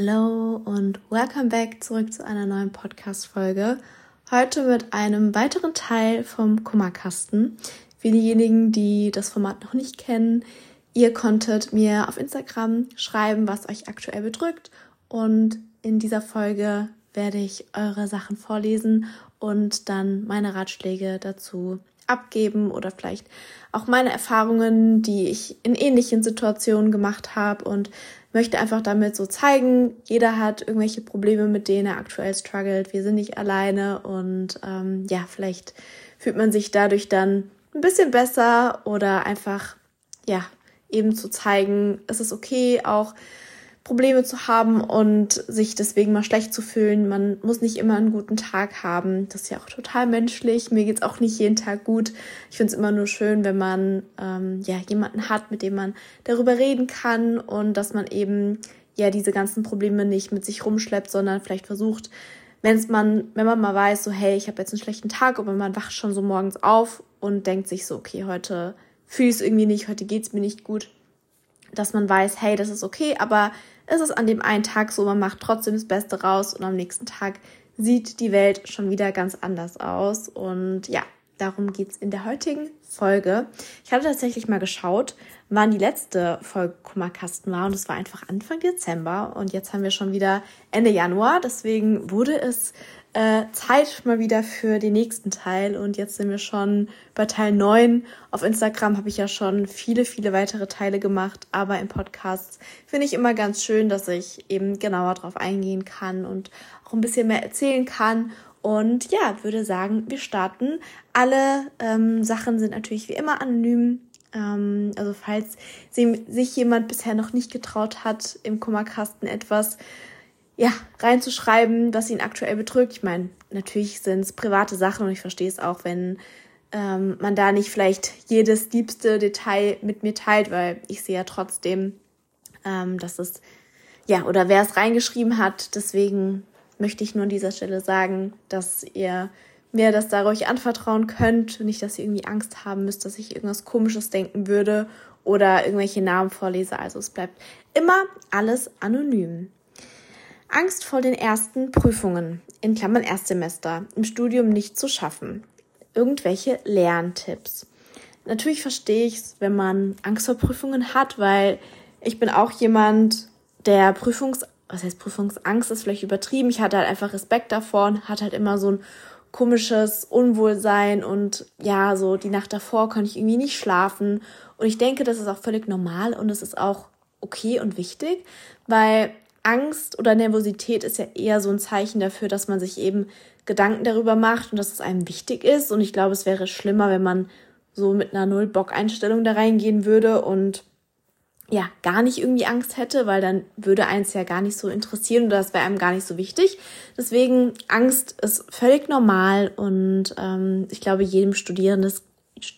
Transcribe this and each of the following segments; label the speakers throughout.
Speaker 1: Hello und welcome back zurück zu einer neuen Podcast-Folge. Heute mit einem weiteren Teil vom Kummerkasten. Für diejenigen, die das Format noch nicht kennen, ihr konntet mir auf Instagram schreiben, was euch aktuell bedrückt. Und in dieser Folge werde ich eure Sachen vorlesen und dann meine Ratschläge dazu abgeben oder vielleicht auch meine Erfahrungen, die ich in ähnlichen Situationen gemacht habe und möchte einfach damit so zeigen, jeder hat irgendwelche Probleme, mit denen er aktuell struggelt. Wir sind nicht alleine und ähm, ja, vielleicht fühlt man sich dadurch dann ein bisschen besser oder einfach ja eben zu zeigen, es ist okay, auch Probleme zu haben und sich deswegen mal schlecht zu fühlen. Man muss nicht immer einen guten Tag haben. Das ist ja auch total menschlich. Mir geht's auch nicht jeden Tag gut. Ich finde es immer nur schön, wenn man ähm, ja jemanden hat, mit dem man darüber reden kann und dass man eben ja diese ganzen Probleme nicht mit sich rumschleppt, sondern vielleicht versucht, wenn's man, wenn man mal weiß, so hey, ich habe jetzt einen schlechten Tag, aber man wacht schon so morgens auf und denkt sich so, okay, heute fühle ich irgendwie nicht, heute geht's mir nicht gut, dass man weiß, hey, das ist okay, aber ist es an dem einen Tag so, man macht trotzdem das Beste raus und am nächsten Tag sieht die Welt schon wieder ganz anders aus. Und ja, darum geht's in der heutigen Folge. Ich hatte tatsächlich mal geschaut, wann die letzte Folge Kummerkasten war und es war einfach Anfang Dezember und jetzt haben wir schon wieder Ende Januar. Deswegen wurde es äh, Zeit mal wieder für den nächsten Teil und jetzt sind wir schon bei Teil 9. Auf Instagram habe ich ja schon viele, viele weitere Teile gemacht, aber im Podcast finde ich immer ganz schön, dass ich eben genauer drauf eingehen kann und auch ein bisschen mehr erzählen kann. Und ja, würde sagen, wir starten. Alle ähm, Sachen sind natürlich wie immer anonym. Ähm, also falls sich jemand bisher noch nicht getraut hat, im Kummerkasten etwas ja, reinzuschreiben, was ihn aktuell bedrückt. Ich meine, natürlich sind es private Sachen und ich verstehe es auch, wenn ähm, man da nicht vielleicht jedes liebste Detail mit mir teilt, weil ich sehe ja trotzdem, ähm, dass es, ja, oder wer es reingeschrieben hat. Deswegen möchte ich nur an dieser Stelle sagen, dass ihr mir das da ruhig anvertrauen könnt. Nicht, dass ihr irgendwie Angst haben müsst, dass ich irgendwas Komisches denken würde oder irgendwelche Namen vorlese. Also es bleibt immer alles anonym. Angst vor den ersten Prüfungen, in Klammern Erstsemester, im Studium nicht zu schaffen. Irgendwelche Lerntipps. Natürlich verstehe ich es, wenn man Angst vor Prüfungen hat, weil ich bin auch jemand, der Prüfungs, was heißt Prüfungsangst ist vielleicht übertrieben. Ich hatte halt einfach Respekt davor und hatte halt immer so ein komisches Unwohlsein und ja, so die Nacht davor konnte ich irgendwie nicht schlafen. Und ich denke, das ist auch völlig normal und es ist auch okay und wichtig, weil Angst oder Nervosität ist ja eher so ein Zeichen dafür, dass man sich eben Gedanken darüber macht und dass es einem wichtig ist. Und ich glaube, es wäre schlimmer, wenn man so mit einer Null-Bock-Einstellung da reingehen würde und ja, gar nicht irgendwie Angst hätte, weil dann würde eins ja gar nicht so interessieren oder das wäre einem gar nicht so wichtig. Deswegen, Angst ist völlig normal und ähm, ich glaube, jedem Studierenden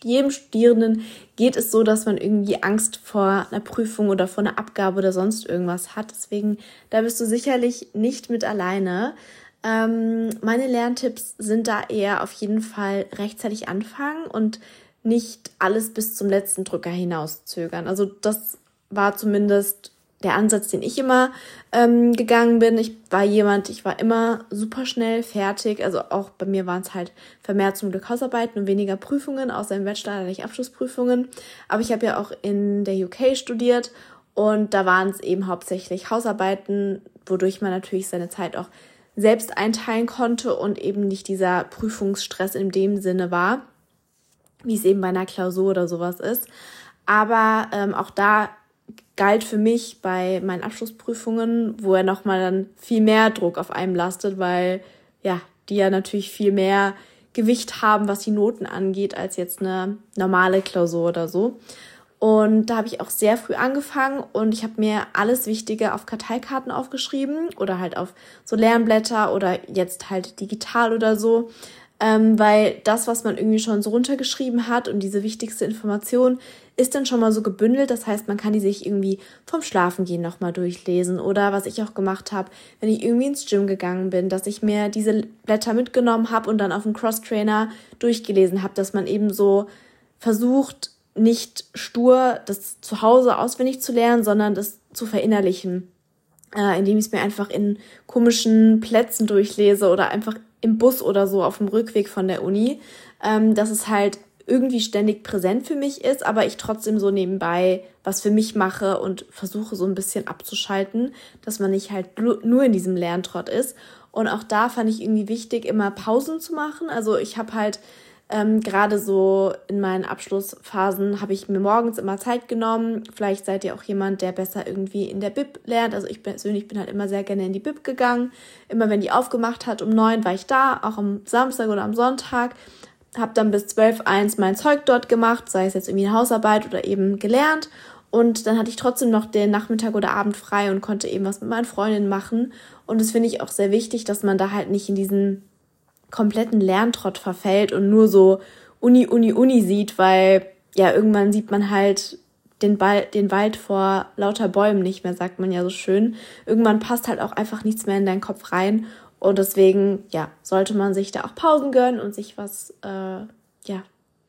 Speaker 1: jedem Studierenden geht es so, dass man irgendwie Angst vor einer Prüfung oder vor einer Abgabe oder sonst irgendwas hat. Deswegen, da bist du sicherlich nicht mit alleine. Ähm, meine Lerntipps sind da eher auf jeden Fall rechtzeitig anfangen und nicht alles bis zum letzten Drücker hinauszögern. Also das war zumindest der Ansatz, den ich immer ähm, gegangen bin. Ich war jemand, ich war immer super schnell fertig. Also auch bei mir waren es halt vermehrt zum Glück Hausarbeiten und weniger Prüfungen, außer im Bachelor hatte ich Abschlussprüfungen. Aber ich habe ja auch in der UK studiert und da waren es eben hauptsächlich Hausarbeiten, wodurch man natürlich seine Zeit auch selbst einteilen konnte und eben nicht dieser Prüfungsstress in dem Sinne war, wie es eben bei einer Klausur oder sowas ist. Aber ähm, auch da galt für mich bei meinen Abschlussprüfungen, wo er nochmal dann viel mehr Druck auf einem lastet, weil ja, die ja natürlich viel mehr Gewicht haben, was die Noten angeht, als jetzt eine normale Klausur oder so. Und da habe ich auch sehr früh angefangen und ich habe mir alles Wichtige auf Karteikarten aufgeschrieben oder halt auf so Lernblätter oder jetzt halt digital oder so ähm, weil das, was man irgendwie schon so runtergeschrieben hat und diese wichtigste Information ist dann schon mal so gebündelt. Das heißt, man kann die sich irgendwie vom Schlafengehen nochmal durchlesen oder was ich auch gemacht habe, wenn ich irgendwie ins Gym gegangen bin, dass ich mir diese Blätter mitgenommen habe und dann auf dem Cross-Trainer durchgelesen habe, dass man eben so versucht, nicht stur das zu Hause auswendig zu lernen, sondern das zu verinnerlichen. äh, indem ich es mir einfach in komischen Plätzen durchlese oder einfach im Bus oder so auf dem Rückweg von der Uni, ähm, dass es halt irgendwie ständig präsent für mich ist, aber ich trotzdem so nebenbei was für mich mache und versuche so ein bisschen abzuschalten, dass man nicht halt nur in diesem Lerntrott ist. Und auch da fand ich irgendwie wichtig, immer Pausen zu machen. Also ich habe halt ähm, gerade so in meinen Abschlussphasen habe ich mir morgens immer Zeit genommen. Vielleicht seid ihr auch jemand, der besser irgendwie in der Bib lernt. Also ich persönlich bin halt immer sehr gerne in die Bib gegangen. Immer wenn die aufgemacht hat um neun war ich da, auch am Samstag oder am Sonntag. Hab dann bis zwölf eins mein Zeug dort gemacht, sei es jetzt irgendwie eine Hausarbeit oder eben gelernt. Und dann hatte ich trotzdem noch den Nachmittag oder Abend frei und konnte eben was mit meinen Freundinnen machen. Und das finde ich auch sehr wichtig, dass man da halt nicht in diesen kompletten Lerntrott verfällt und nur so Uni, Uni, Uni sieht, weil ja, irgendwann sieht man halt den, Ball, den Wald vor lauter Bäumen nicht mehr, sagt man ja so schön. Irgendwann passt halt auch einfach nichts mehr in deinen Kopf rein. Und deswegen, ja, sollte man sich da auch Pausen gönnen und sich was, äh, ja,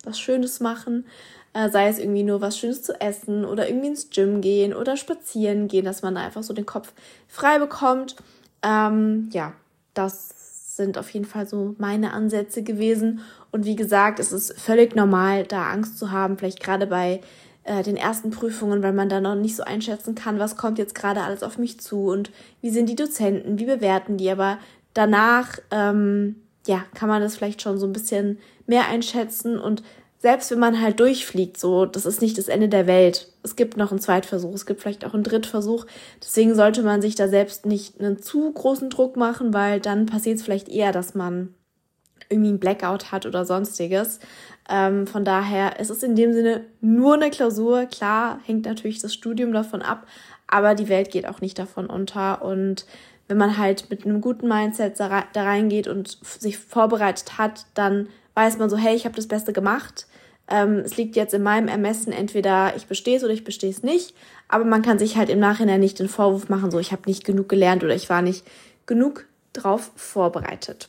Speaker 1: was Schönes machen. Äh, sei es irgendwie nur was Schönes zu essen oder irgendwie ins Gym gehen oder spazieren gehen, dass man da einfach so den Kopf frei bekommt. Ähm, ja, das sind auf jeden Fall so meine Ansätze gewesen. Und wie gesagt, es ist völlig normal, da Angst zu haben, vielleicht gerade bei äh, den ersten Prüfungen, weil man da noch nicht so einschätzen kann, was kommt jetzt gerade alles auf mich zu und wie sind die Dozenten, wie bewerten die. Aber danach, ähm, ja, kann man das vielleicht schon so ein bisschen mehr einschätzen und selbst wenn man halt durchfliegt, so, das ist nicht das Ende der Welt. Es gibt noch einen Zweitversuch, es gibt vielleicht auch einen Drittversuch. Deswegen sollte man sich da selbst nicht einen zu großen Druck machen, weil dann passiert es vielleicht eher, dass man irgendwie einen Blackout hat oder sonstiges. Ähm, von daher ist es in dem Sinne nur eine Klausur. Klar hängt natürlich das Studium davon ab, aber die Welt geht auch nicht davon unter. Und wenn man halt mit einem guten Mindset da reingeht und sich vorbereitet hat, dann weiß man so, hey, ich habe das Beste gemacht. Ähm, es liegt jetzt in meinem Ermessen, entweder ich bestehe es oder ich bestehe es nicht. Aber man kann sich halt im Nachhinein nicht den Vorwurf machen, so ich habe nicht genug gelernt oder ich war nicht genug drauf vorbereitet.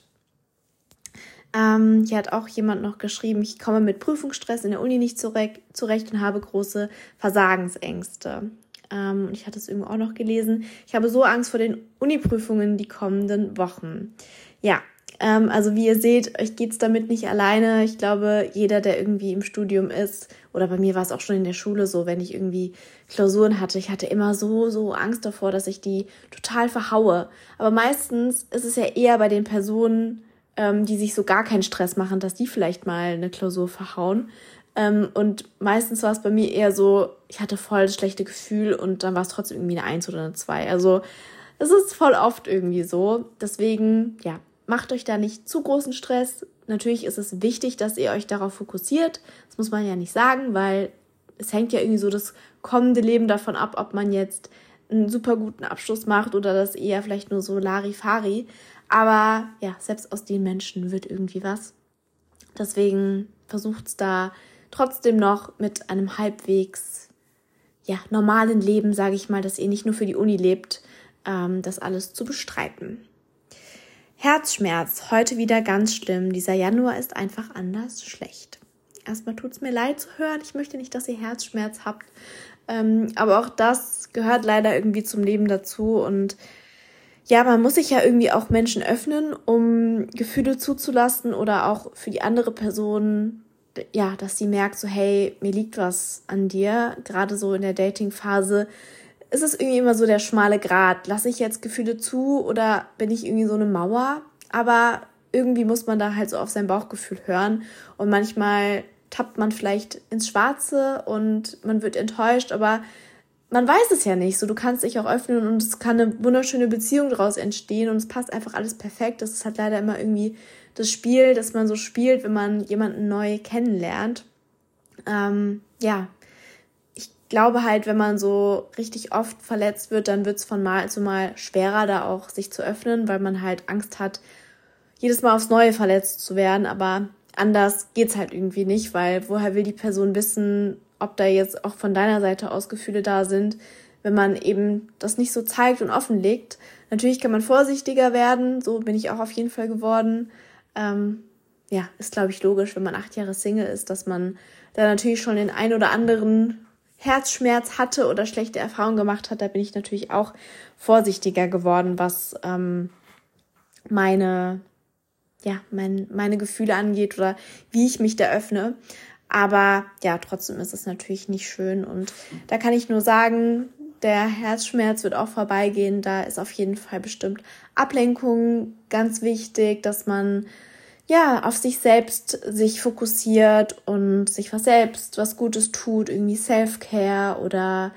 Speaker 1: Ähm, hier hat auch jemand noch geschrieben, ich komme mit Prüfungsstress in der Uni nicht zurecht und habe große Versagensängste. Ähm, ich hatte es irgendwo auch noch gelesen. Ich habe so Angst vor den Uni-Prüfungen die kommenden Wochen. Ja, ähm, also wie ihr seht, euch geht's damit nicht alleine. Ich glaube, jeder, der irgendwie im Studium ist, oder bei mir war es auch schon in der Schule so, wenn ich irgendwie Klausuren hatte, ich hatte immer so, so Angst davor, dass ich die total verhaue. Aber meistens ist es ja eher bei den Personen, ähm, die sich so gar keinen Stress machen, dass die vielleicht mal eine Klausur verhauen. Ähm, und meistens war es bei mir eher so, ich hatte voll das schlechte Gefühl und dann war es trotzdem irgendwie eine Eins oder eine Zwei. Also es ist voll oft irgendwie so. Deswegen, ja, macht euch da nicht zu großen Stress. Natürlich ist es wichtig, dass ihr euch darauf fokussiert. Das muss man ja nicht sagen, weil es hängt ja irgendwie so das kommende Leben davon ab, ob man jetzt einen super guten Abschluss macht oder das eher vielleicht nur so Larifari. Aber ja, selbst aus den Menschen wird irgendwie was. Deswegen versucht es da trotzdem noch mit einem halbwegs ja, normalen Leben, sage ich mal, dass ihr nicht nur für die Uni lebt, ähm, das alles zu bestreiten. Herzschmerz, heute wieder ganz schlimm. Dieser Januar ist einfach anders schlecht. Erstmal tut es mir leid zu hören. Ich möchte nicht, dass ihr Herzschmerz habt. Ähm, aber auch das gehört leider irgendwie zum Leben dazu. Und ja, man muss sich ja irgendwie auch Menschen öffnen, um Gefühle zuzulassen oder auch für die andere Person, ja, dass sie merkt, so, hey, mir liegt was an dir. Gerade so in der Dating-Phase ist es irgendwie immer so der schmale Grat. Lasse ich jetzt Gefühle zu oder bin ich irgendwie so eine Mauer? Aber irgendwie muss man da halt so auf sein Bauchgefühl hören. Und manchmal tappt man vielleicht ins Schwarze und man wird enttäuscht, aber man weiß es ja nicht. So, du kannst dich auch öffnen und es kann eine wunderschöne Beziehung daraus entstehen und es passt einfach alles perfekt. Das ist halt leider immer irgendwie das Spiel, das man so spielt, wenn man jemanden neu kennenlernt. Ähm, ja, glaube halt, wenn man so richtig oft verletzt wird, dann wird es von Mal zu Mal schwerer, da auch sich zu öffnen, weil man halt Angst hat, jedes Mal aufs Neue verletzt zu werden. Aber anders geht's halt irgendwie nicht, weil woher will die Person wissen, ob da jetzt auch von deiner Seite aus Gefühle da sind, wenn man eben das nicht so zeigt und offenlegt. Natürlich kann man vorsichtiger werden, so bin ich auch auf jeden Fall geworden. Ähm, ja, ist glaube ich logisch, wenn man acht Jahre Single ist, dass man da natürlich schon den ein oder anderen Herzschmerz hatte oder schlechte Erfahrungen gemacht hat, da bin ich natürlich auch vorsichtiger geworden, was ähm, meine, ja, mein, meine Gefühle angeht oder wie ich mich da öffne. Aber ja, trotzdem ist es natürlich nicht schön. Und da kann ich nur sagen, der Herzschmerz wird auch vorbeigehen. Da ist auf jeden Fall bestimmt Ablenkung ganz wichtig, dass man ja auf sich selbst sich fokussiert und sich was selbst was Gutes tut, irgendwie Self-Care oder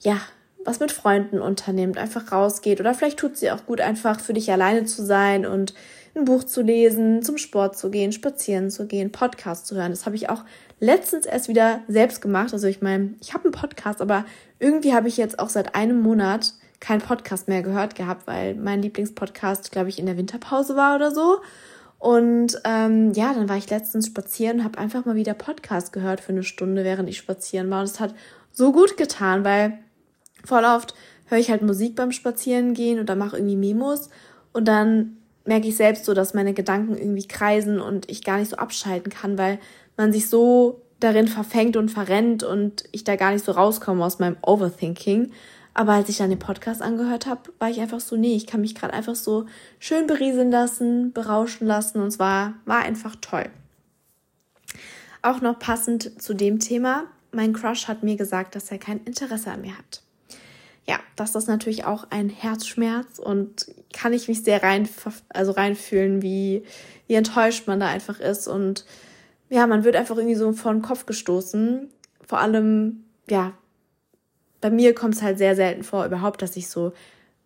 Speaker 1: ja, was mit Freunden unternimmt, einfach rausgeht oder vielleicht tut sie auch gut, einfach für dich alleine zu sein und ein Buch zu lesen, zum Sport zu gehen, spazieren zu gehen, Podcast zu hören. Das habe ich auch letztens erst wieder selbst gemacht. Also ich meine, ich habe einen Podcast, aber irgendwie habe ich jetzt auch seit einem Monat keinen Podcast mehr gehört gehabt, weil mein Lieblingspodcast, glaube ich, in der Winterpause war oder so. Und ähm, ja, dann war ich letztens spazieren und habe einfach mal wieder Podcast gehört für eine Stunde, während ich spazieren war. Und es hat so gut getan, weil voll oft höre ich halt Musik beim Spazierengehen oder mache irgendwie Memos und dann merke ich selbst so, dass meine Gedanken irgendwie kreisen und ich gar nicht so abschalten kann, weil man sich so darin verfängt und verrennt und ich da gar nicht so rauskomme aus meinem Overthinking. Aber als ich dann den Podcast angehört habe, war ich einfach so, nee, ich kann mich gerade einfach so schön berieseln lassen, berauschen lassen und es war, war einfach toll. Auch noch passend zu dem Thema, mein Crush hat mir gesagt, dass er kein Interesse an mir hat. Ja, das ist natürlich auch ein Herzschmerz und kann ich mich sehr rein, also reinfühlen, wie, wie enttäuscht man da einfach ist und ja, man wird einfach irgendwie so vor den Kopf gestoßen. Vor allem, ja, bei mir kommt es halt sehr selten vor, überhaupt, dass ich so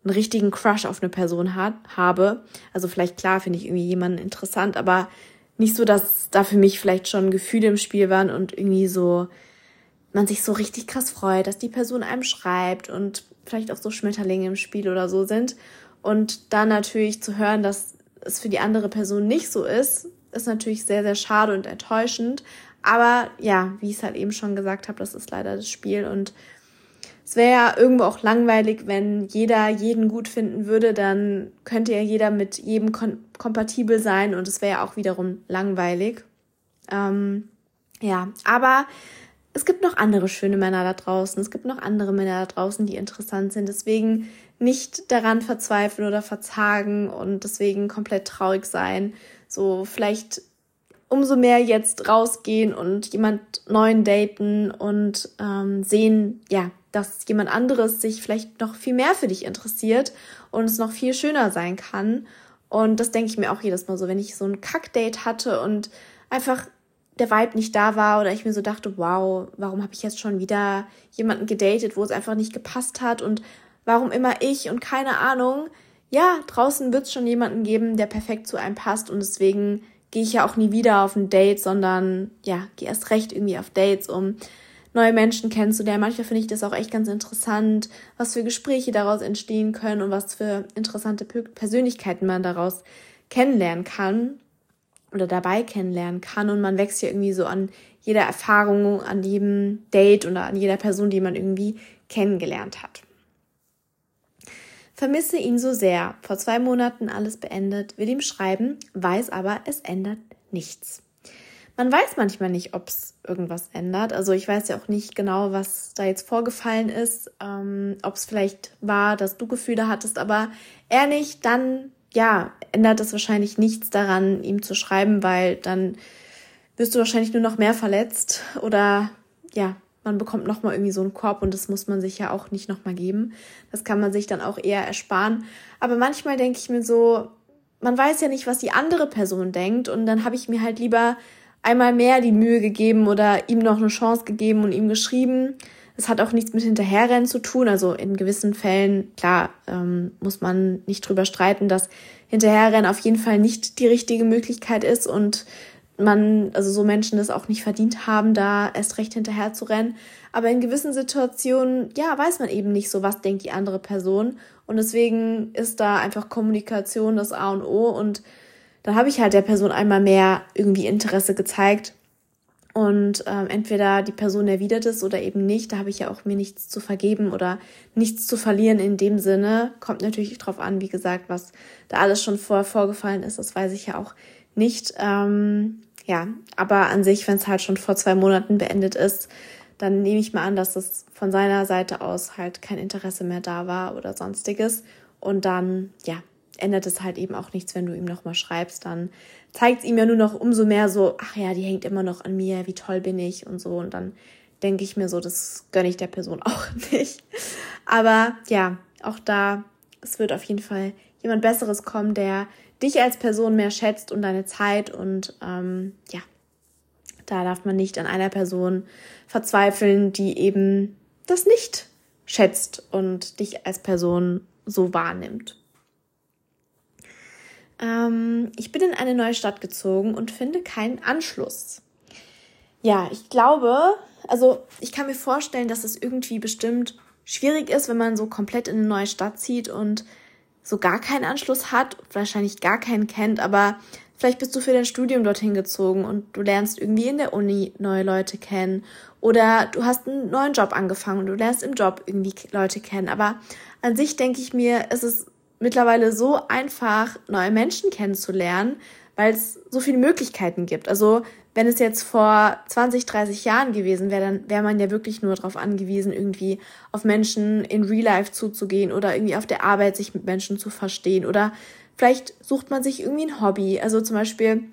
Speaker 1: einen richtigen Crush auf eine Person hat, habe. Also vielleicht klar finde ich irgendwie jemanden interessant, aber nicht so, dass da für mich vielleicht schon Gefühle im Spiel waren und irgendwie so man sich so richtig krass freut, dass die Person einem schreibt und vielleicht auch so Schmetterlinge im Spiel oder so sind. Und dann natürlich zu hören, dass es für die andere Person nicht so ist, ist natürlich sehr, sehr schade und enttäuschend. Aber ja, wie ich es halt eben schon gesagt habe, das ist leider das Spiel. Und es wäre ja irgendwo auch langweilig, wenn jeder jeden gut finden würde, dann könnte ja jeder mit jedem kompatibel sein und es wäre ja auch wiederum langweilig. Ähm, ja, aber es gibt noch andere schöne Männer da draußen. Es gibt noch andere Männer da draußen, die interessant sind. Deswegen nicht daran verzweifeln oder verzagen und deswegen komplett traurig sein, so vielleicht umso mehr jetzt rausgehen und jemand neuen daten und ähm, sehen, ja, dass jemand anderes sich vielleicht noch viel mehr für dich interessiert und es noch viel schöner sein kann. Und das denke ich mir auch jedes Mal so, wenn ich so ein Kackdate hatte und einfach der Vibe nicht da war oder ich mir so dachte, wow, warum habe ich jetzt schon wieder jemanden gedatet, wo es einfach nicht gepasst hat und warum immer ich und keine Ahnung, ja, draußen wird es schon jemanden geben, der perfekt zu einem passt und deswegen gehe ich ja auch nie wieder auf ein Date, sondern ja, gehe erst recht irgendwie auf Dates, um neue Menschen kennenzulernen. Manchmal finde ich das auch echt ganz interessant, was für Gespräche daraus entstehen können und was für interessante Persönlichkeiten man daraus kennenlernen kann oder dabei kennenlernen kann und man wächst ja irgendwie so an jeder Erfahrung, an jedem Date oder an jeder Person, die man irgendwie kennengelernt hat. Vermisse ihn so sehr. Vor zwei Monaten alles beendet, will ihm schreiben, weiß aber, es ändert nichts. Man weiß manchmal nicht, ob es irgendwas ändert. Also ich weiß ja auch nicht genau, was da jetzt vorgefallen ist, ähm, ob es vielleicht war, dass du Gefühle hattest, aber er nicht, dann ja, ändert es wahrscheinlich nichts daran, ihm zu schreiben, weil dann wirst du wahrscheinlich nur noch mehr verletzt oder ja, man bekommt nochmal irgendwie so einen Korb und das muss man sich ja auch nicht nochmal geben. Das kann man sich dann auch eher ersparen. Aber manchmal denke ich mir so, man weiß ja nicht, was die andere Person denkt und dann habe ich mir halt lieber einmal mehr die Mühe gegeben oder ihm noch eine Chance gegeben und ihm geschrieben. Es hat auch nichts mit Hinterherrennen zu tun. Also in gewissen Fällen, klar, ähm, muss man nicht drüber streiten, dass Hinterherrennen auf jeden Fall nicht die richtige Möglichkeit ist und man, also so Menschen das auch nicht verdient haben, da erst recht hinterher zu rennen. Aber in gewissen Situationen, ja, weiß man eben nicht so, was denkt die andere Person. Und deswegen ist da einfach Kommunikation das A und O. Und dann habe ich halt der Person einmal mehr irgendwie Interesse gezeigt. Und ähm, entweder die Person erwidert es oder eben nicht. Da habe ich ja auch mir nichts zu vergeben oder nichts zu verlieren in dem Sinne. Kommt natürlich drauf an, wie gesagt, was da alles schon vorher vorgefallen ist. Das weiß ich ja auch nicht. Ähm, ja, aber an sich, wenn es halt schon vor zwei Monaten beendet ist, dann nehme ich mal an, dass das von seiner Seite aus halt kein Interesse mehr da war oder sonstiges. Und dann, ja, ändert es halt eben auch nichts, wenn du ihm nochmal schreibst. Dann zeigt es ihm ja nur noch umso mehr so, ach ja, die hängt immer noch an mir, wie toll bin ich und so. Und dann denke ich mir so, das gönne ich der Person auch nicht. Aber ja, auch da, es wird auf jeden Fall jemand Besseres kommen, der dich als Person mehr schätzt und deine Zeit und ähm, ja, da darf man nicht an einer Person verzweifeln, die eben das nicht schätzt und dich als Person so wahrnimmt. Ähm, ich bin in eine neue Stadt gezogen und finde keinen Anschluss. Ja, ich glaube, also ich kann mir vorstellen, dass es irgendwie bestimmt schwierig ist, wenn man so komplett in eine neue Stadt zieht und so gar keinen Anschluss hat, wahrscheinlich gar keinen kennt, aber vielleicht bist du für dein Studium dorthin gezogen und du lernst irgendwie in der Uni neue Leute kennen oder du hast einen neuen Job angefangen und du lernst im Job irgendwie Leute kennen. Aber an sich denke ich mir, es ist mittlerweile so einfach, neue Menschen kennenzulernen, weil es so viele Möglichkeiten gibt. Also wenn es jetzt vor 20, 30 Jahren gewesen wäre, dann wäre man ja wirklich nur darauf angewiesen, irgendwie auf Menschen in Real Life zuzugehen oder irgendwie auf der Arbeit sich mit Menschen zu verstehen oder vielleicht sucht man sich irgendwie ein Hobby. Also zum Beispiel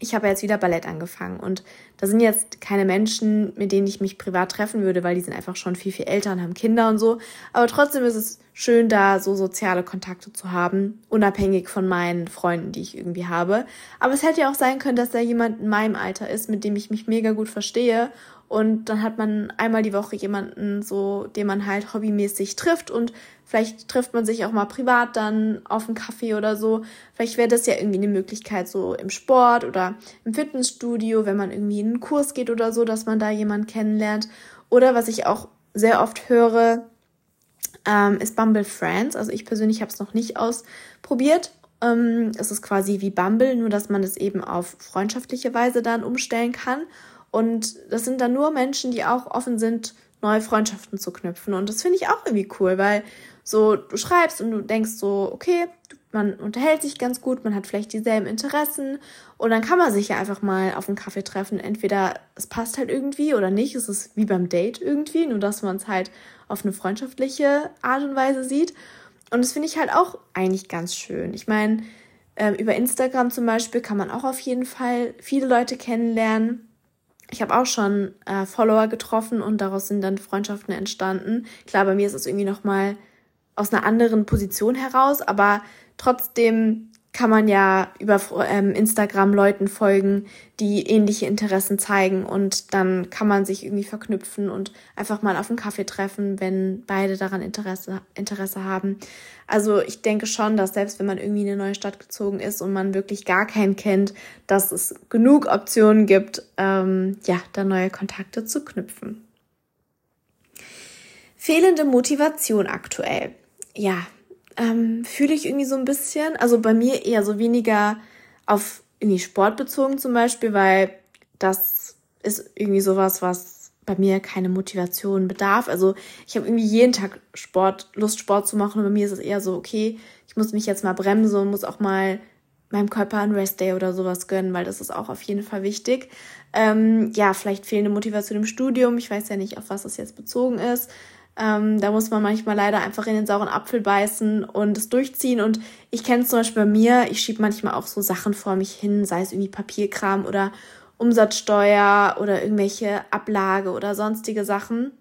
Speaker 1: ich habe jetzt wieder Ballett angefangen und da sind jetzt keine Menschen, mit denen ich mich privat treffen würde, weil die sind einfach schon viel, viel älter und haben Kinder und so. Aber trotzdem ist es schön, da so soziale Kontakte zu haben, unabhängig von meinen Freunden, die ich irgendwie habe. Aber es hätte ja auch sein können, dass da jemand in meinem Alter ist, mit dem ich mich mega gut verstehe und dann hat man einmal die Woche jemanden, so, den man halt hobbymäßig trifft und vielleicht trifft man sich auch mal privat dann auf einen Kaffee oder so. Vielleicht wäre das ja irgendwie eine Möglichkeit, so im Sport oder im Fitnessstudio, wenn man irgendwie in einen Kurs geht oder so, dass man da jemanden kennenlernt. Oder was ich auch sehr oft höre, ähm, ist Bumble Friends. Also ich persönlich habe es noch nicht ausprobiert. Ähm, es ist quasi wie Bumble, nur dass man es eben auf freundschaftliche Weise dann umstellen kann. Und das sind dann nur Menschen, die auch offen sind, neue Freundschaften zu knüpfen. Und das finde ich auch irgendwie cool, weil so du schreibst und du denkst so, okay, man unterhält sich ganz gut, man hat vielleicht dieselben Interessen und dann kann man sich ja einfach mal auf einen Kaffee treffen. Entweder es passt halt irgendwie oder nicht. Es ist wie beim Date irgendwie, nur dass man es halt auf eine freundschaftliche Art und Weise sieht. Und das finde ich halt auch eigentlich ganz schön. Ich meine, äh, über Instagram zum Beispiel kann man auch auf jeden Fall viele Leute kennenlernen ich habe auch schon äh, Follower getroffen und daraus sind dann Freundschaften entstanden. Klar, bei mir ist es irgendwie noch mal aus einer anderen Position heraus, aber trotzdem kann man ja über ähm, Instagram Leuten folgen, die ähnliche Interessen zeigen und dann kann man sich irgendwie verknüpfen und einfach mal auf einen Kaffee treffen, wenn beide daran Interesse, Interesse haben. Also ich denke schon, dass selbst wenn man irgendwie in eine neue Stadt gezogen ist und man wirklich gar keinen kennt, dass es genug Optionen gibt, ähm, ja, da neue Kontakte zu knüpfen. Fehlende Motivation aktuell. Ja, ähm, fühle ich irgendwie so ein bisschen. Also bei mir eher so weniger auf in die Sport bezogen zum Beispiel, weil das ist irgendwie sowas, was bei mir keine Motivation bedarf. Also ich habe irgendwie jeden Tag Sport, Lust Sport zu machen und bei mir ist es eher so, okay, ich muss mich jetzt mal bremsen und muss auch mal meinem Körper einen Restday oder sowas gönnen, weil das ist auch auf jeden Fall wichtig. Ähm, ja, vielleicht fehlende Motivation im Studium. Ich weiß ja nicht, auf was das jetzt bezogen ist. Ähm, da muss man manchmal leider einfach in den sauren Apfel beißen und es durchziehen. Und ich kenne es zum Beispiel bei mir, ich schiebe manchmal auch so Sachen vor mich hin, sei es irgendwie Papierkram oder Umsatzsteuer oder irgendwelche Ablage oder sonstige Sachen.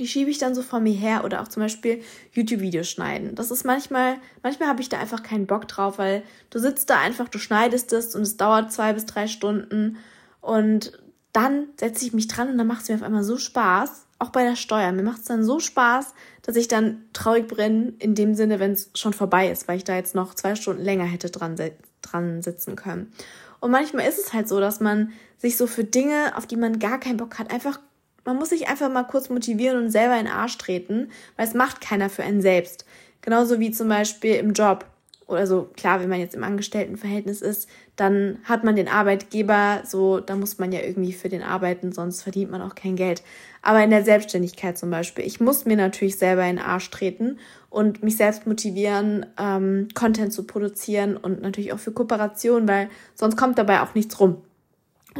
Speaker 1: Die schiebe ich dann so vor mir her oder auch zum Beispiel YouTube-Videos schneiden. Das ist manchmal, manchmal habe ich da einfach keinen Bock drauf, weil du sitzt da einfach, du schneidest es und es dauert zwei bis drei Stunden und dann setze ich mich dran und dann macht es mir auf einmal so Spaß auch bei der Steuer. Mir macht es dann so Spaß, dass ich dann traurig brenne, in dem Sinne, wenn es schon vorbei ist, weil ich da jetzt noch zwei Stunden länger hätte dran, dran sitzen können. Und manchmal ist es halt so, dass man sich so für Dinge, auf die man gar keinen Bock hat, einfach, man muss sich einfach mal kurz motivieren und selber in den Arsch treten, weil es macht keiner für einen selbst. Genauso wie zum Beispiel im Job oder so, klar, wenn man jetzt im Angestelltenverhältnis ist, dann hat man den Arbeitgeber, so, da muss man ja irgendwie für den arbeiten, sonst verdient man auch kein Geld. Aber in der Selbstständigkeit zum Beispiel, ich muss mir natürlich selber in den Arsch treten und mich selbst motivieren, ähm, Content zu produzieren und natürlich auch für Kooperation, weil sonst kommt dabei auch nichts rum.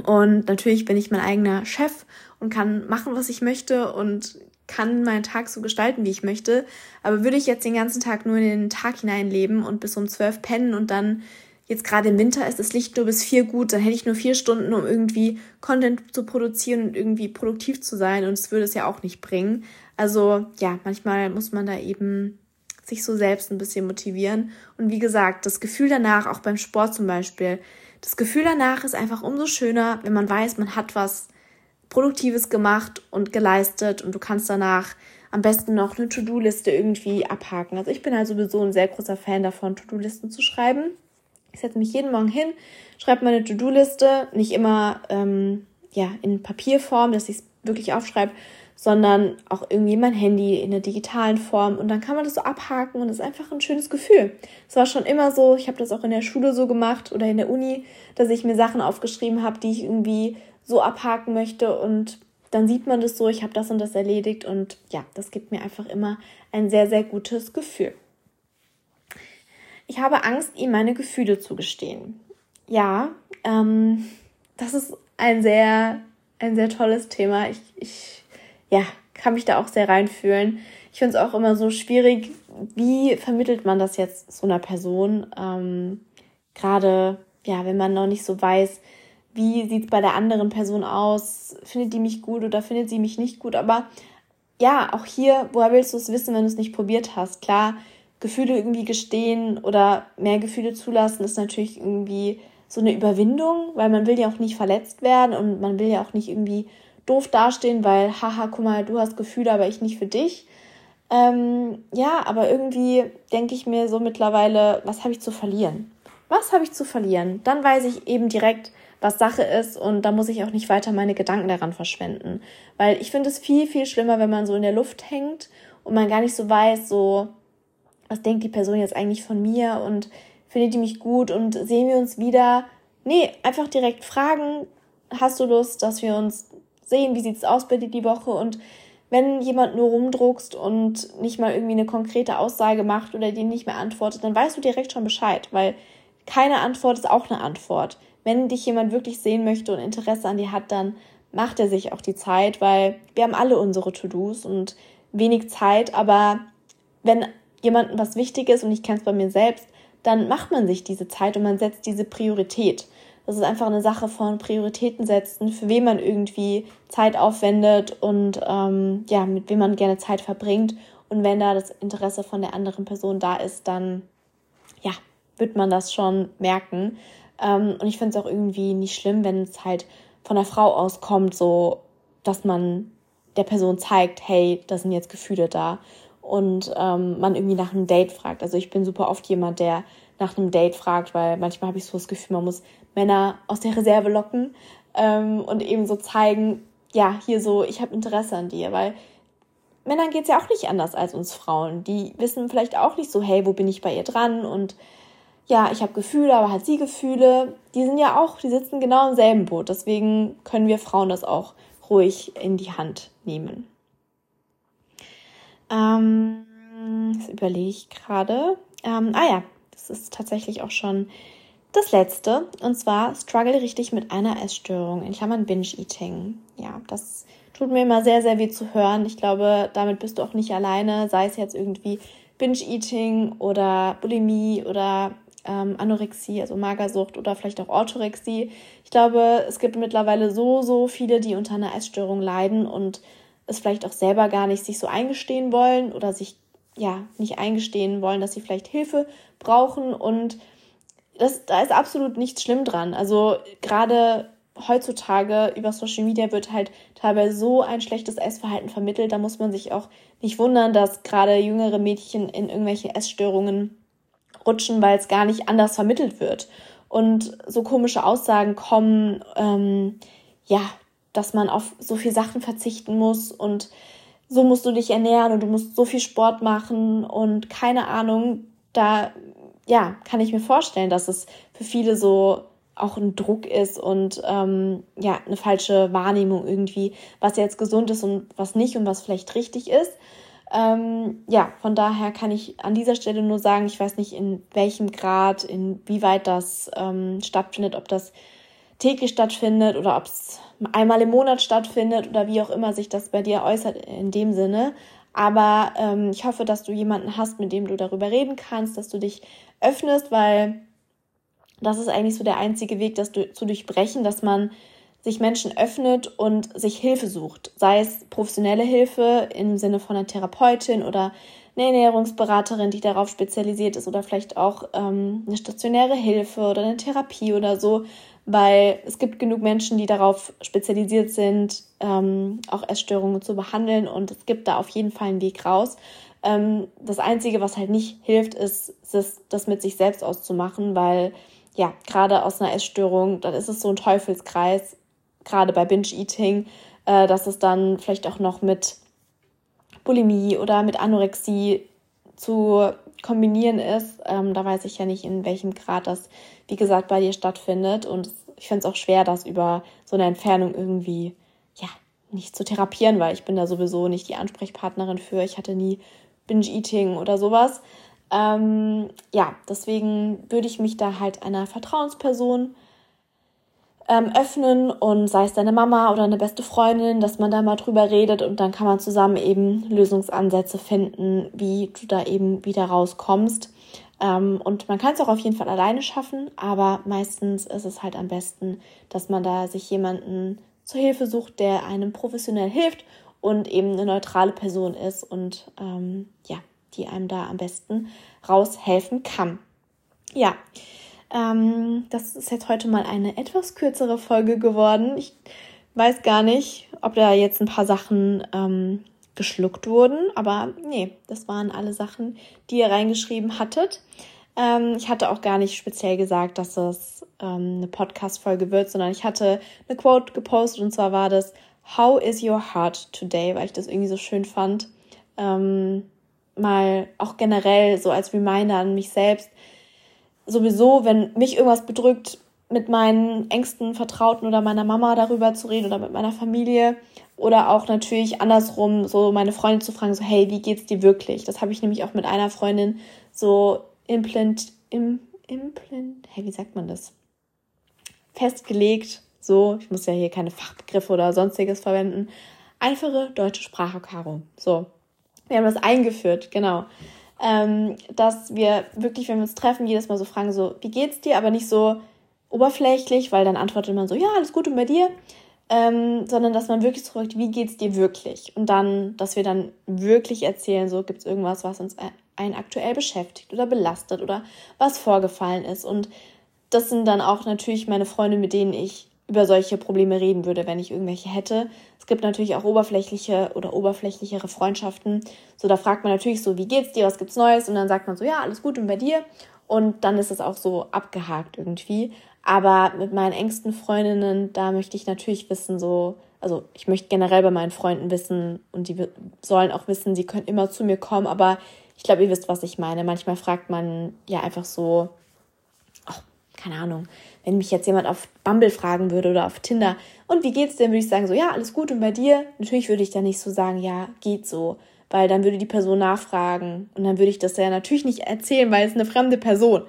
Speaker 1: Und natürlich bin ich mein eigener Chef und kann machen, was ich möchte und kann meinen Tag so gestalten, wie ich möchte. Aber würde ich jetzt den ganzen Tag nur in den Tag hineinleben und bis um zwölf pennen und dann jetzt gerade im Winter ist das Licht nur bis vier gut, dann hätte ich nur vier Stunden, um irgendwie Content zu produzieren und irgendwie produktiv zu sein und es würde es ja auch nicht bringen. Also ja, manchmal muss man da eben sich so selbst ein bisschen motivieren. Und wie gesagt, das Gefühl danach, auch beim Sport zum Beispiel, das Gefühl danach ist einfach umso schöner, wenn man weiß, man hat was Produktives gemacht und geleistet und du kannst danach am besten noch eine To-Do-Liste irgendwie abhaken. Also ich bin halt sowieso ein sehr großer Fan davon, To-Do-Listen zu schreiben. Ich setze mich jeden Morgen hin, schreibe meine To-Do-Liste, nicht immer ähm, ja, in Papierform, dass ich es wirklich aufschreibe, sondern auch irgendwie mein Handy in der digitalen Form und dann kann man das so abhaken und es ist einfach ein schönes Gefühl. Es war schon immer so, ich habe das auch in der Schule so gemacht oder in der Uni, dass ich mir Sachen aufgeschrieben habe, die ich irgendwie so abhaken möchte und dann sieht man das so, ich habe das und das erledigt und ja, das gibt mir einfach immer ein sehr, sehr gutes Gefühl. Ich habe Angst, ihm meine Gefühle zu gestehen. Ja, ähm, das ist ein sehr, ein sehr tolles Thema. Ich, ich ja, kann mich da auch sehr reinfühlen. Ich finde es auch immer so schwierig, wie vermittelt man das jetzt so einer Person? Ähm, Gerade, ja, wenn man noch nicht so weiß, wie sieht es bei der anderen Person aus? Findet die mich gut oder findet sie mich nicht gut? Aber ja, auch hier, woher willst du es wissen, wenn du es nicht probiert hast? Klar, Gefühle irgendwie gestehen oder mehr Gefühle zulassen, ist natürlich irgendwie so eine Überwindung, weil man will ja auch nicht verletzt werden und man will ja auch nicht irgendwie doof dastehen, weil, haha, guck mal, du hast Gefühle, aber ich nicht für dich. Ähm, ja, aber irgendwie denke ich mir so mittlerweile, was habe ich zu verlieren? Was habe ich zu verlieren? Dann weiß ich eben direkt, was Sache ist und da muss ich auch nicht weiter meine Gedanken daran verschwenden. Weil ich finde es viel, viel schlimmer, wenn man so in der Luft hängt und man gar nicht so weiß, so, was denkt die Person jetzt eigentlich von mir und findet die mich gut und sehen wir uns wieder? Nee, einfach direkt fragen, hast du Lust, dass wir uns sehen, wie sieht's aus bei dir die Woche und wenn jemand nur rumdruckst und nicht mal irgendwie eine konkrete Aussage macht oder dir nicht mehr antwortet, dann weißt du direkt schon Bescheid, weil keine Antwort ist auch eine Antwort. Wenn dich jemand wirklich sehen möchte und Interesse an dir hat, dann macht er sich auch die Zeit, weil wir haben alle unsere To-Dos und wenig Zeit, aber wenn jemandem was wichtig ist und ich kenne es bei mir selbst, dann macht man sich diese Zeit und man setzt diese Priorität. Das ist einfach eine Sache von Prioritäten setzen, für wen man irgendwie Zeit aufwendet und ähm, ja, mit wem man gerne Zeit verbringt. Und wenn da das Interesse von der anderen Person da ist, dann ja, wird man das schon merken. Ähm, und ich finde es auch irgendwie nicht schlimm, wenn es halt von der Frau auskommt, so dass man der Person zeigt, hey, da sind jetzt Gefühle da und ähm, man irgendwie nach einem Date fragt. Also ich bin super oft jemand, der nach einem Date fragt, weil manchmal habe ich so das Gefühl, man muss Männer aus der Reserve locken ähm, und eben so zeigen, ja, hier so, ich habe Interesse an dir, weil Männern geht es ja auch nicht anders als uns Frauen. Die wissen vielleicht auch nicht so, hey, wo bin ich bei ihr dran und ja, ich habe Gefühle, aber hat sie Gefühle. Die sind ja auch, die sitzen genau im selben Boot. Deswegen können wir Frauen das auch ruhig in die Hand nehmen. Ähm, das überlege ich gerade. Ähm, ah ja, das ist tatsächlich auch schon das letzte. Und zwar struggle richtig mit einer Essstörung, in Klammern Binge-Eating. Ja, das tut mir immer sehr, sehr weh zu hören. Ich glaube, damit bist du auch nicht alleine, sei es jetzt irgendwie Binge-Eating oder Bulimie oder ähm, Anorexie, also Magersucht oder vielleicht auch Orthorexie. Ich glaube, es gibt mittlerweile so, so viele, die unter einer Essstörung leiden und es vielleicht auch selber gar nicht sich so eingestehen wollen oder sich ja nicht eingestehen wollen, dass sie vielleicht Hilfe brauchen und das, da ist absolut nichts schlimm dran. Also gerade heutzutage über Social Media wird halt teilweise so ein schlechtes Essverhalten vermittelt, da muss man sich auch nicht wundern, dass gerade jüngere Mädchen in irgendwelche Essstörungen rutschen, weil es gar nicht anders vermittelt wird. Und so komische Aussagen kommen, ähm, ja, dass man auf so viel Sachen verzichten muss und so musst du dich ernähren und du musst so viel Sport machen und keine Ahnung, da ja, kann ich mir vorstellen, dass es für viele so auch ein Druck ist und ähm, ja, eine falsche Wahrnehmung irgendwie, was jetzt gesund ist und was nicht und was vielleicht richtig ist. Ähm, ja, von daher kann ich an dieser Stelle nur sagen, ich weiß nicht, in welchem Grad, inwieweit das ähm, stattfindet, ob das täglich stattfindet oder ob es einmal im Monat stattfindet oder wie auch immer sich das bei dir äußert in dem Sinne. Aber ähm, ich hoffe, dass du jemanden hast, mit dem du darüber reden kannst, dass du dich öffnest, weil das ist eigentlich so der einzige Weg, das zu durchbrechen, dass man sich Menschen öffnet und sich Hilfe sucht. Sei es professionelle Hilfe im Sinne von einer Therapeutin oder eine Ernährungsberaterin, die darauf spezialisiert ist oder vielleicht auch ähm, eine stationäre Hilfe oder eine Therapie oder so, weil es gibt genug Menschen, die darauf spezialisiert sind, ähm, auch Essstörungen zu behandeln und es gibt da auf jeden Fall einen Weg raus. Ähm, das Einzige, was halt nicht hilft, ist, ist, das mit sich selbst auszumachen, weil ja, gerade aus einer Essstörung, dann ist es so ein Teufelskreis, gerade bei Binge-Eating, äh, dass es dann vielleicht auch noch mit Bulimie oder mit Anorexie zu kombinieren ist. Ähm, da weiß ich ja nicht, in welchem Grad das, wie gesagt, bei dir stattfindet. Und ich finde es auch schwer, das über so eine Entfernung irgendwie, ja, nicht zu therapieren, weil ich bin da sowieso nicht die Ansprechpartnerin für. Ich hatte nie Binge-Eating oder sowas. Ähm, ja, deswegen würde ich mich da halt einer Vertrauensperson ähm, öffnen und sei es deine Mama oder eine beste Freundin, dass man da mal drüber redet und dann kann man zusammen eben Lösungsansätze finden, wie du da eben wieder rauskommst. Ähm, und man kann es auch auf jeden Fall alleine schaffen, aber meistens ist es halt am besten, dass man da sich jemanden zur Hilfe sucht, der einem professionell hilft und eben eine neutrale Person ist und ähm, ja, die einem da am besten raushelfen kann. Ja, ähm, das ist jetzt heute mal eine etwas kürzere Folge geworden. Ich weiß gar nicht, ob da jetzt ein paar Sachen ähm, geschluckt wurden, aber nee, das waren alle Sachen, die ihr reingeschrieben hattet. Ähm, ich hatte auch gar nicht speziell gesagt, dass es ähm, eine Podcast-Folge wird, sondern ich hatte eine Quote gepostet und zwar war das How is your heart today, weil ich das irgendwie so schön fand. Ähm, mal auch generell so als Reminder an mich selbst, sowieso, wenn mich irgendwas bedrückt, mit meinen engsten Vertrauten oder meiner Mama darüber zu reden oder mit meiner Familie oder auch natürlich andersrum so meine Freundin zu fragen, so hey, wie geht's dir wirklich? Das habe ich nämlich auch mit einer Freundin so implant, im, implant, hey, wie sagt man das? Festgelegt, so, ich muss ja hier keine Fachbegriffe oder sonstiges verwenden. Einfache deutsche Sprache, Caro. So. Wir haben das eingeführt, genau ähm, dass wir wirklich, wenn wir uns treffen, jedes Mal so fragen, so, wie geht's dir? Aber nicht so oberflächlich, weil dann antwortet man so, ja, alles gut und bei dir. Ähm, sondern dass man wirklich fragt, wie geht's dir wirklich? Und dann, dass wir dann wirklich erzählen, so gibt's irgendwas, was uns ein aktuell beschäftigt oder belastet oder was vorgefallen ist. Und das sind dann auch natürlich meine Freunde, mit denen ich über solche Probleme reden würde, wenn ich irgendwelche hätte. Es gibt natürlich auch oberflächliche oder oberflächlichere Freundschaften. So, da fragt man natürlich so, wie geht's dir, was gibt's Neues? Und dann sagt man so, ja, alles gut und bei dir. Und dann ist es auch so abgehakt irgendwie. Aber mit meinen engsten Freundinnen, da möchte ich natürlich wissen, so, also ich möchte generell bei meinen Freunden wissen und die sollen auch wissen, sie können immer zu mir kommen, aber ich glaube, ihr wisst, was ich meine. Manchmal fragt man ja einfach so, keine Ahnung, wenn mich jetzt jemand auf Bumble fragen würde oder auf Tinder, und wie geht's denn, würde ich sagen, so, ja, alles gut und bei dir? Natürlich würde ich dann nicht so sagen, ja, geht so, weil dann würde die Person nachfragen und dann würde ich das ja natürlich nicht erzählen, weil es eine fremde Person.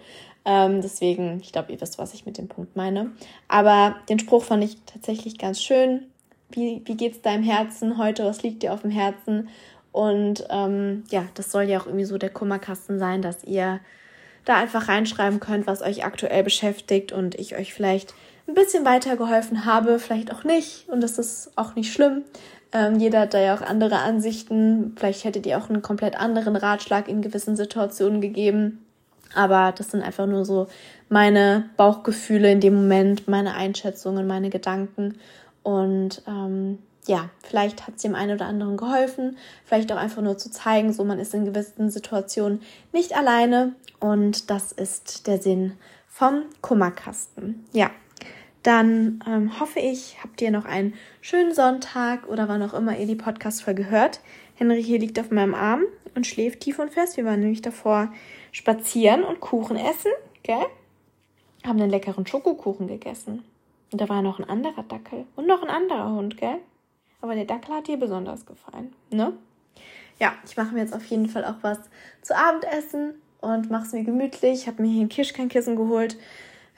Speaker 1: Ähm, deswegen, ich glaube, ihr wisst, was ich mit dem Punkt meine. Aber den Spruch fand ich tatsächlich ganz schön. Wie, wie geht's deinem Herzen heute? Was liegt dir auf dem Herzen? Und ähm, ja, das soll ja auch irgendwie so der Kummerkasten sein, dass ihr da einfach reinschreiben könnt, was euch aktuell beschäftigt und ich euch vielleicht ein bisschen weitergeholfen habe, vielleicht auch nicht. Und das ist auch nicht schlimm. Ähm, jeder hat da ja auch andere Ansichten. Vielleicht hättet ihr auch einen komplett anderen Ratschlag in gewissen Situationen gegeben. Aber das sind einfach nur so meine Bauchgefühle in dem Moment, meine Einschätzungen, meine Gedanken. Und ähm, ja, vielleicht hat es dem einen oder anderen geholfen, vielleicht auch einfach nur zu zeigen, so man ist in gewissen Situationen nicht alleine und das ist der Sinn vom Kummerkasten. Ja, dann ähm, hoffe ich, habt ihr noch einen schönen Sonntag oder wann auch immer ihr die Podcast-Folge hört. Henry hier liegt auf meinem Arm und schläft tief und fest. Wir waren nämlich davor spazieren und Kuchen essen, gell? Haben einen leckeren Schokokuchen gegessen. Und da war noch ein anderer Dackel und noch ein anderer Hund, gell? Aber der Dackel hat dir besonders gefallen, ne? Ja, ich mache mir jetzt auf jeden Fall auch was zu Abendessen und mache es mir gemütlich. Ich habe mir hier ein Kirschkernkissen geholt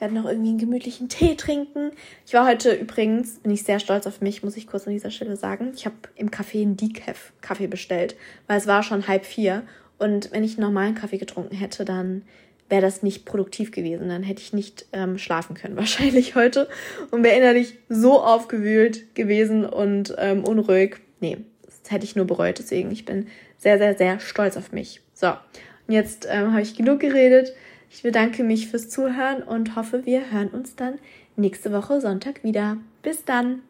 Speaker 1: werde noch irgendwie einen gemütlichen Tee trinken. Ich war heute übrigens, bin ich sehr stolz auf mich, muss ich kurz an dieser Stelle sagen. Ich habe im Café einen Decaf Kaffee bestellt, weil es war schon halb vier. Und wenn ich einen normalen Kaffee getrunken hätte, dann wäre das nicht produktiv gewesen. Dann hätte ich nicht ähm, schlafen können, wahrscheinlich heute. Und wäre innerlich so aufgewühlt gewesen und ähm, unruhig. Nee, das hätte ich nur bereut. Deswegen, ich bin sehr, sehr, sehr stolz auf mich. So, und jetzt ähm, habe ich genug geredet. Ich bedanke mich fürs Zuhören und hoffe, wir hören uns dann nächste Woche Sonntag wieder. Bis dann!